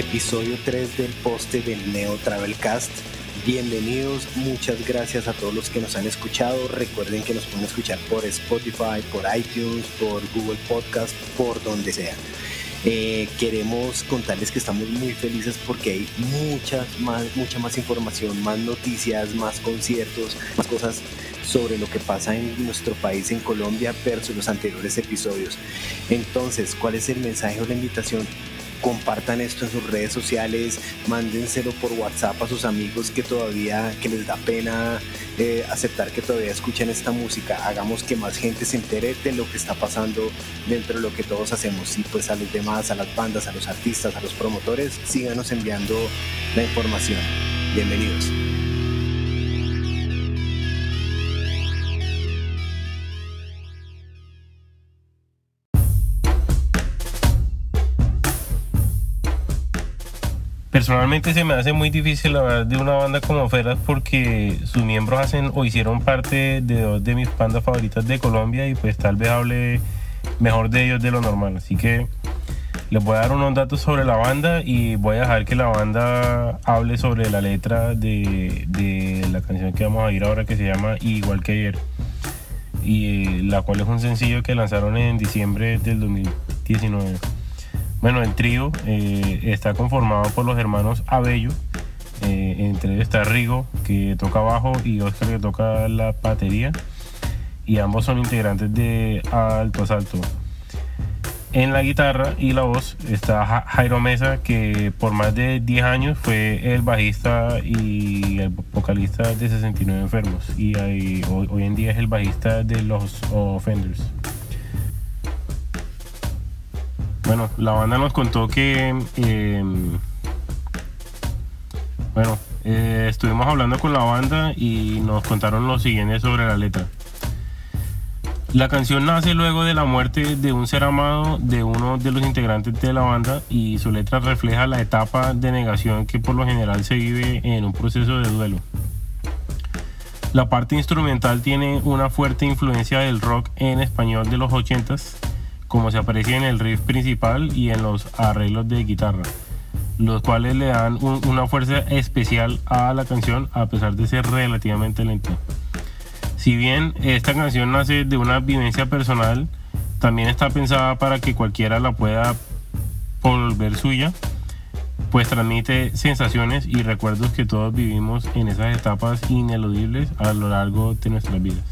episodio 3 del poste del Neo Travelcast. Bienvenidos, muchas gracias a todos los que nos han escuchado. Recuerden que nos pueden escuchar por Spotify, por iTunes, por Google Podcast, por donde sea. Eh, queremos contarles que estamos muy felices porque hay mucha más, mucha más información, más noticias, más conciertos, más cosas sobre lo que pasa en nuestro país, en Colombia, versus los anteriores episodios. Entonces, ¿cuál es el mensaje o la invitación? Compartan esto en sus redes sociales, mándenselo por WhatsApp a sus amigos que todavía, que les da pena eh, aceptar que todavía escuchen esta música, hagamos que más gente se entere de lo que está pasando dentro de lo que todos hacemos y pues a los demás, a las bandas, a los artistas, a los promotores, síganos enviando la información. Bienvenidos. Personalmente se me hace muy difícil hablar de una banda como Feras porque sus miembros hacen o hicieron parte de dos de mis bandas favoritas de Colombia y pues tal vez hable mejor de ellos de lo normal. Así que les voy a dar unos datos sobre la banda y voy a dejar que la banda hable sobre la letra de, de la canción que vamos a ir ahora que se llama Igual que ayer. Y la cual es un sencillo que lanzaron en diciembre del 2019. Bueno, el trío eh, está conformado por los hermanos Abello, eh, entre ellos está Rigo, que toca bajo, y Oscar, que toca la batería, y ambos son integrantes de Alto Asalto. En la guitarra y la voz está Jairo Mesa, que por más de 10 años fue el bajista y el vocalista de 69 Enfermos, y hoy, hoy en día es el bajista de los Offenders. Bueno, la banda nos contó que, em, bueno, eh, estuvimos hablando con la banda y nos contaron lo siguiente sobre la letra. La canción nace luego de la muerte de un ser amado de uno de los integrantes de la banda y su letra refleja la etapa de negación que por lo general se vive en un proceso de duelo. La parte instrumental tiene una fuerte influencia del rock en español de los 80s como se aprecia en el riff principal y en los arreglos de guitarra, los cuales le dan una fuerza especial a la canción a pesar de ser relativamente lenta. Si bien esta canción nace de una vivencia personal, también está pensada para que cualquiera la pueda volver suya, pues transmite sensaciones y recuerdos que todos vivimos en esas etapas ineludibles a lo largo de nuestras vidas.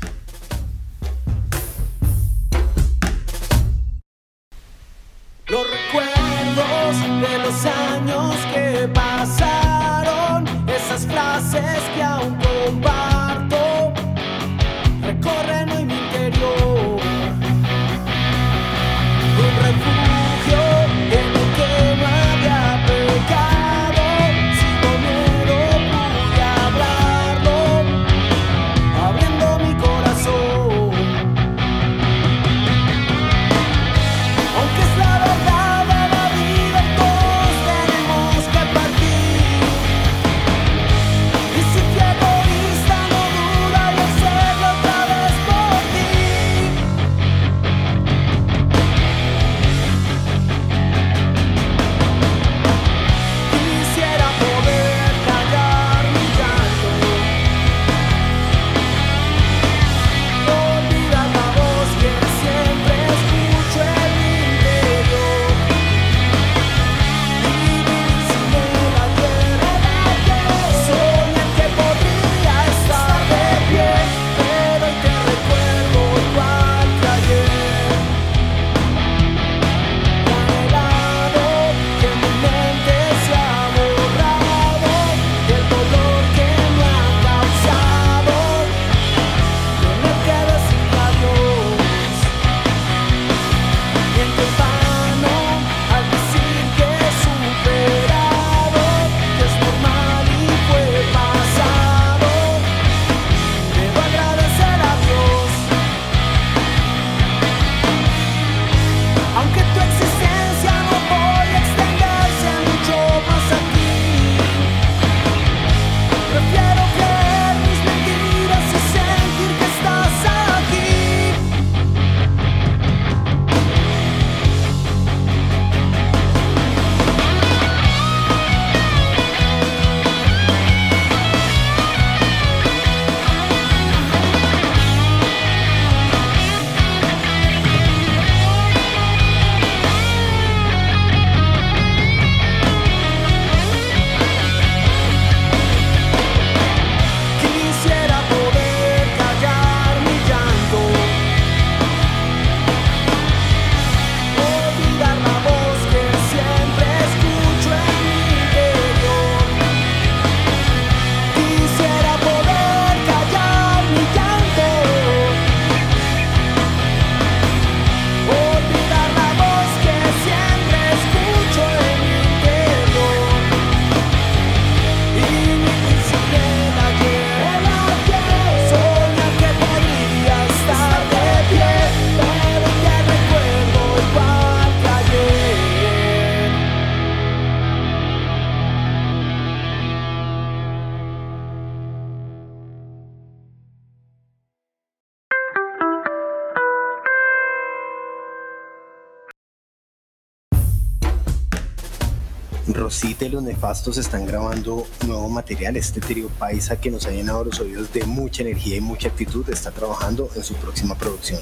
Rosita y los Nefastos están grabando nuevo material. Este trío paisa que nos ha llenado los oídos de mucha energía y mucha actitud está trabajando en su próxima producción.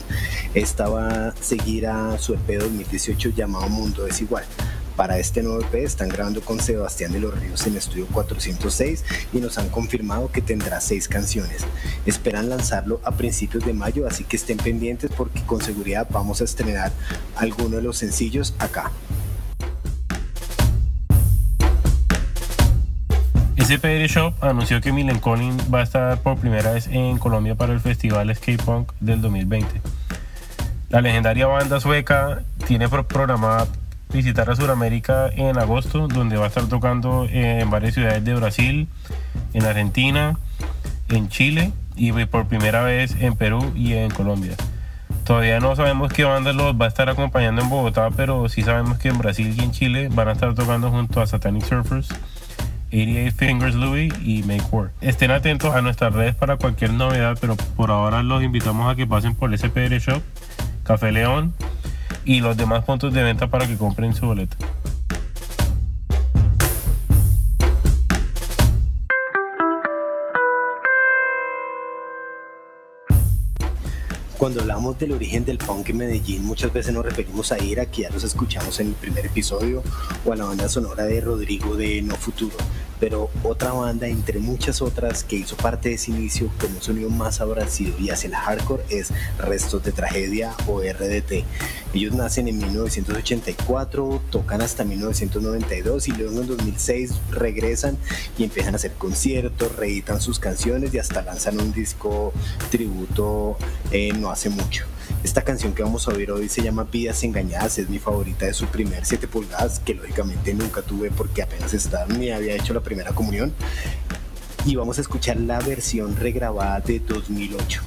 Esta va a seguir a su EP 2018 llamado Mundo Desigual. Para este nuevo EP están grabando con Sebastián de los Ríos en Estudio 406 y nos han confirmado que tendrá seis canciones. Esperan lanzarlo a principios de mayo, así que estén pendientes porque con seguridad vamos a estrenar alguno de los sencillos acá. SPR Shop anunció que Milen Collin va a estar por primera vez en Colombia para el festival Skate Punk del 2020. La legendaria banda sueca tiene programada visitar a Sudamérica en agosto, donde va a estar tocando en varias ciudades de Brasil, en Argentina, en Chile y por primera vez en Perú y en Colombia. Todavía no sabemos qué banda los va a estar acompañando en Bogotá, pero sí sabemos que en Brasil y en Chile van a estar tocando junto a Satanic Surfers, 88 Fingers Louis y Make War. Estén atentos a nuestras redes para cualquier novedad, pero por ahora los invitamos a que pasen por SPR Shop, Café León y los demás puntos de venta para que compren su boleto. Cuando hablamos del origen del punk en Medellín, muchas veces nos referimos a Ira, que ya los escuchamos en el primer episodio, o a la banda sonora de Rodrigo de No Futuro. Pero otra banda, entre muchas otras, que hizo parte de ese inicio con un sonido más abrasivo y hacia el hardcore es Restos de Tragedia o RDT. Ellos nacen en 1984, tocan hasta 1992 y luego en 2006 regresan y empiezan a hacer conciertos, reeditan sus canciones y hasta lanzan un disco tributo eh, no hace mucho. Esta canción que vamos a oír hoy se llama Vidas Engañadas, es mi favorita de su primer 7 pulgadas, que lógicamente nunca tuve porque apenas estaba, ni había hecho la primera comunión. Y vamos a escuchar la versión regrabada de 2008.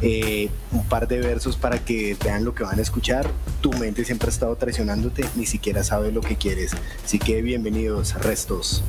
Eh, un par de versos para que vean lo que van a escuchar. Tu mente siempre ha estado traicionándote, ni siquiera sabes lo que quieres. Así que bienvenidos Restos.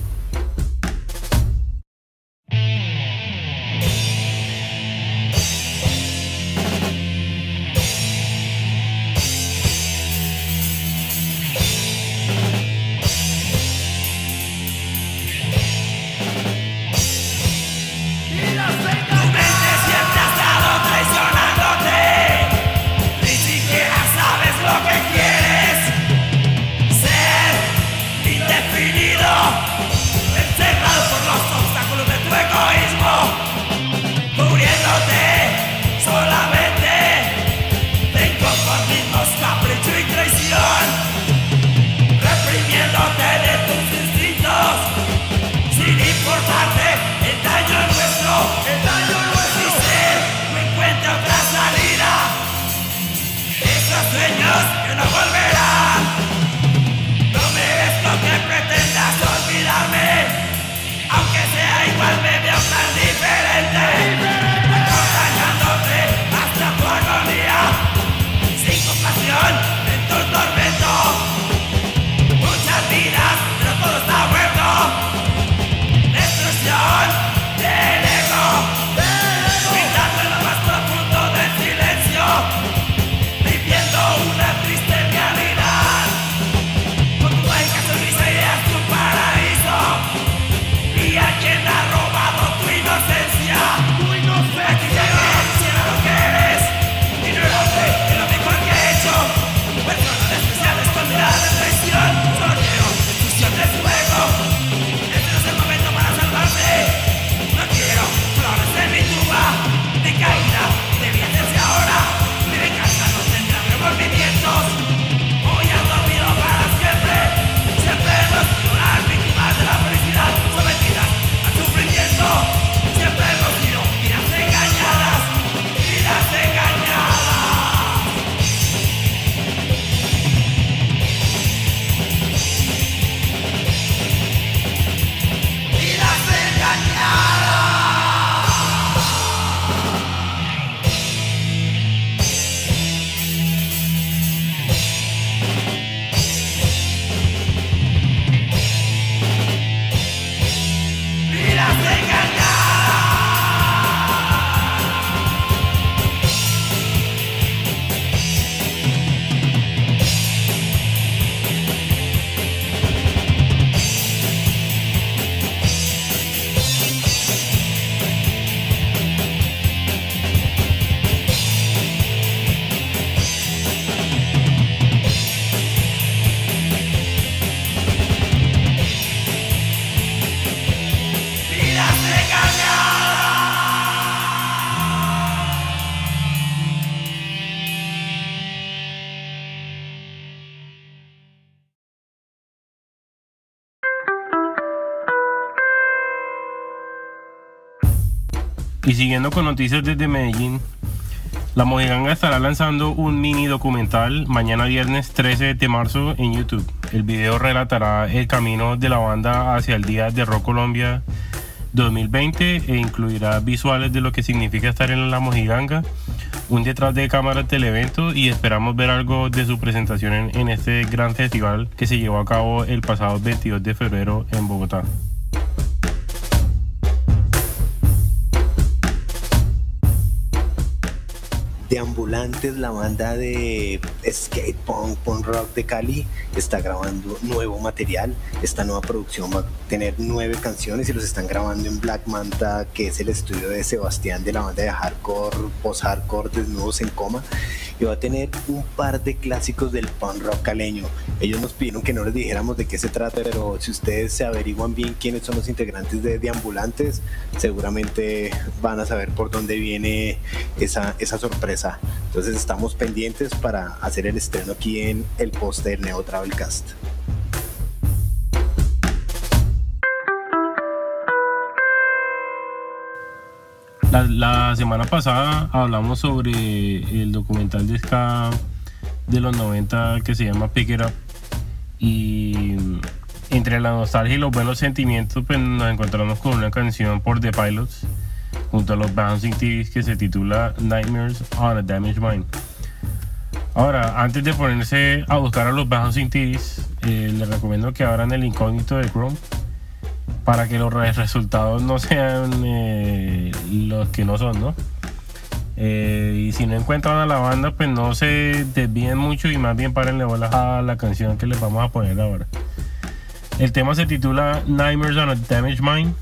Y siguiendo con noticias desde Medellín, la Mojiganga estará lanzando un mini documental mañana viernes 13 de marzo en YouTube. El video relatará el camino de la banda hacia el Día de Rock Colombia 2020 e incluirá visuales de lo que significa estar en la Mojiganga, un detrás de cámaras del evento y esperamos ver algo de su presentación en, en este gran festival que se llevó a cabo el pasado 22 de febrero en Bogotá. Deambulantes, la banda de skate punk, punk rock de Cali, está grabando nuevo material. Esta nueva producción va a tener nueve canciones y los están grabando en Black Manta, que es el estudio de Sebastián de la banda de hardcore, post-hardcore, desnudos en coma. Y va a tener un par de clásicos del punk rock caleño. Ellos nos pidieron que no les dijéramos de qué se trata, pero si ustedes se averiguan bien quiénes son los integrantes de Deambulantes, seguramente van a saber por dónde viene esa, esa sorpresa. Entonces estamos pendientes para hacer el estreno aquí en el póster Neo Travelcast. La, semana pasada hablamos sobre el documental de ska de los 90 que se llama Pick It Up. Y entre la nostalgia y los buenos sentimientos, pues nos encontramos con una canción por The Pilots junto a los Bouncing Tees que se titula Nightmares on a Damaged Mind. Ahora, antes de ponerse a buscar a los Bouncing Tees, eh, les recomiendo que abran el incógnito de Chrome para que los re- resultados no sean eh, los que no son, ¿no? Eh, y si no encuentran a la banda, pues no se desvíen mucho y más bien párenle bolas a la canción que les vamos a poner ahora. El tema se titula Nightmares on a Damaged Mind.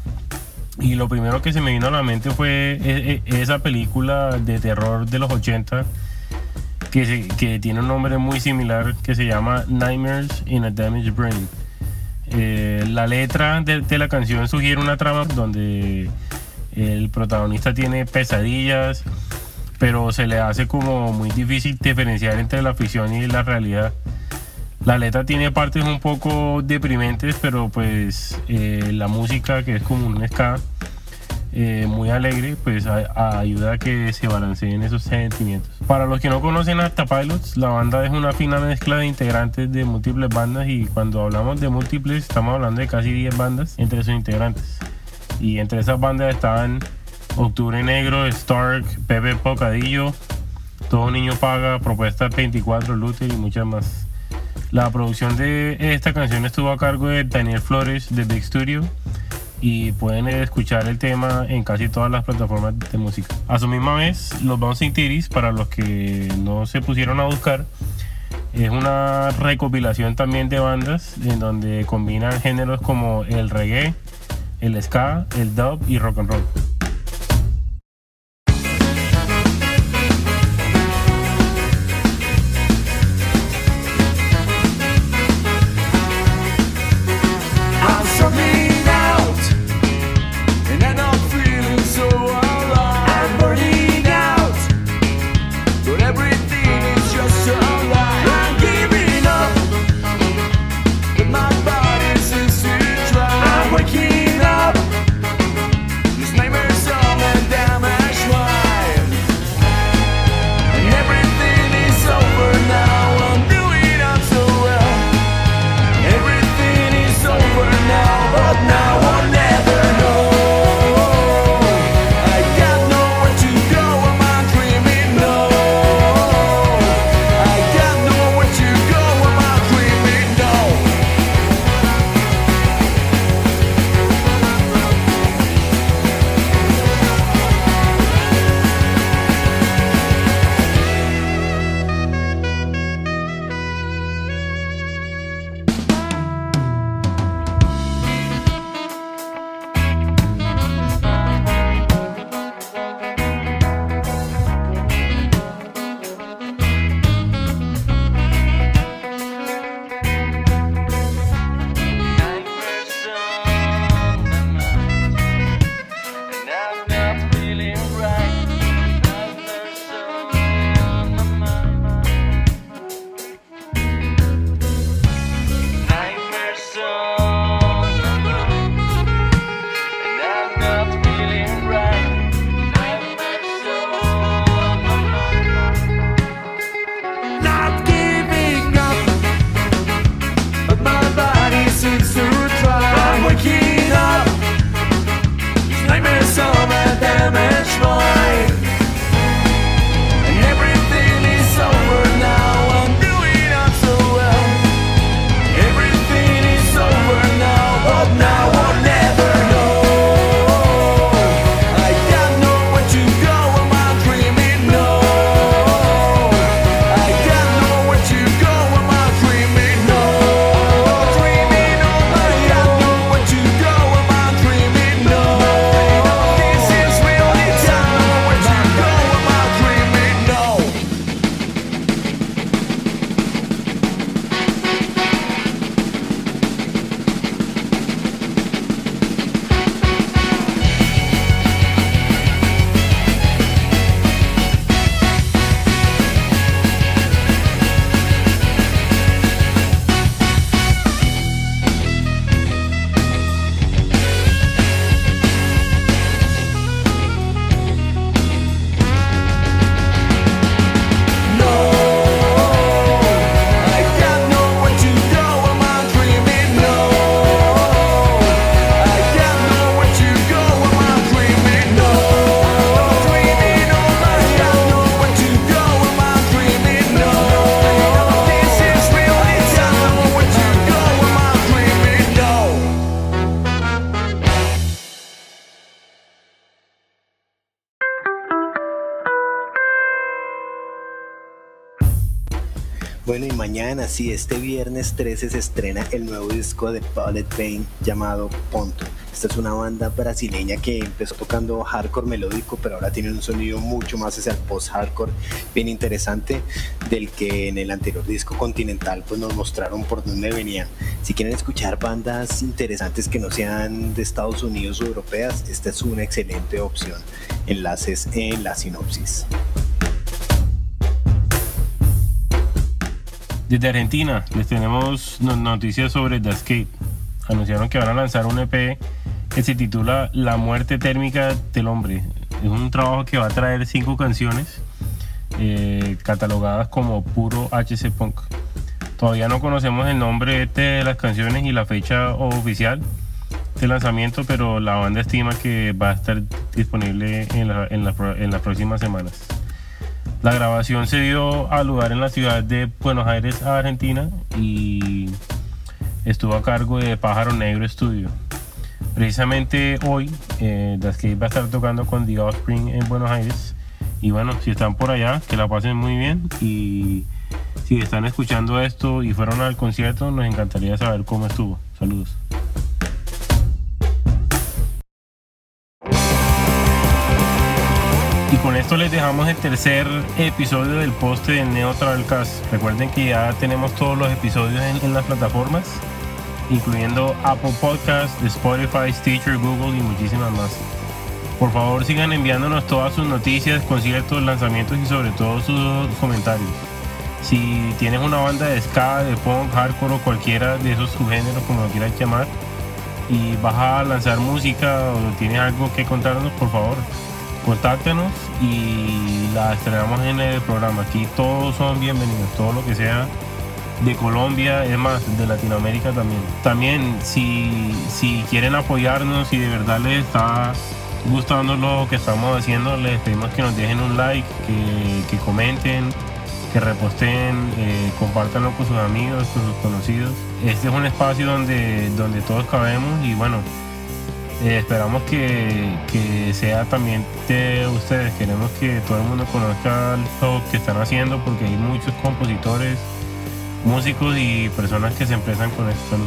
Y lo primero que se me vino a la mente fue e- e- esa película de terror de los 80 que, se- que tiene un nombre muy similar que se llama Nightmares in a Damaged Brain. Eh, la letra de, la canción sugiere una trama donde el protagonista tiene pesadillas, pero se le hace como muy difícil diferenciar entre la ficción y la realidad. La letra tiene partes un poco deprimentes, pero pues eh, la música, que es como un ska eh, muy alegre, pues ayuda a que se balanceen esos sentimientos. Para los que no conocen a The Pilots, la banda es una fina mezcla de integrantes de múltiples bandas y cuando hablamos de múltiples estamos hablando de casi 10 bandas entre sus integrantes. Y entre esas bandas estaban Octubre Negro, Stark, Pepe Pocadillo, Todo Niño Paga, Propuesta 24, Luther y muchas más. La producción de esta canción estuvo a cargo de Daniel Flores de Big Studio y pueden escuchar el tema en casi todas las plataformas de música. A su misma vez, los Bouncing Titties, para los que no se pusieron a buscar, es una recopilación también de bandas en donde combinan géneros como el reggae, el ska, el dub y rock and roll. Bueno, y mañana, sí, este viernes 13 se estrena el nuevo disco de Bullet Pain llamado Ponto. Esta es una banda brasileña que empezó tocando hardcore melódico, pero ahora tiene un sonido mucho más hacia el post-hardcore, bien interesante, del que en el anterior disco Continental pues nos mostraron por dónde venían. Si quieren escuchar bandas interesantes que no sean de Estados Unidos o europeas, esta es una excelente opción. Enlaces en la sinopsis. Desde Argentina les tenemos no- noticias sobre The Escape. Anunciaron que van a lanzar un EP que se titula La muerte térmica del hombre. Es un trabajo que va a traer cinco canciones eh, catalogadas como puro HC Punk. Todavía no conocemos el nombre de las canciones y la fecha oficial de lanzamiento, pero la banda estima que va a estar disponible en las próximas semanas. La grabación se dio a lugar en la ciudad de Buenos Aires, Argentina, y estuvo a cargo de Pájaro Negro Studio. Precisamente hoy, eh, Escape va a estar tocando con The Offspring en Buenos Aires. Y bueno, si están por allá, que la pasen muy bien. Y si están escuchando esto y fueron al concierto, nos encantaría saber cómo estuvo. Saludos. Y con esto les dejamos el tercer episodio del poste de Neo Travelcast. Recuerden que ya tenemos todos los episodios en, en las plataformas, incluyendo Apple Podcasts, Spotify, Stitcher, Google y muchísimas más. Por favor sigan enviándonos todas sus noticias, conciertos, lanzamientos y sobre todo sus comentarios. Si tienes una banda de ska, de punk, hardcore o cualquiera de esos subgéneros como lo quieras llamar y vas a lanzar música o tienes algo que contarnos, por favor, contáctanos y la estrenamos en el programa. Aquí todos son bienvenidos, todo lo que sea de Colombia, es más, de Latinoamérica también. También, si, si quieren apoyarnos y de verdad les está gustando lo que estamos haciendo, les pedimos que nos dejen un like, que, que comenten, que reposten, eh, compártanlo con sus amigos, con sus conocidos. Este es un espacio donde, donde todos cabemos y bueno, eh, esperamos que, que sea también de ustedes. Queremos que todo el mundo conozca lo que están haciendo porque hay muchos compositores, músicos y personas que se empiezan con esto.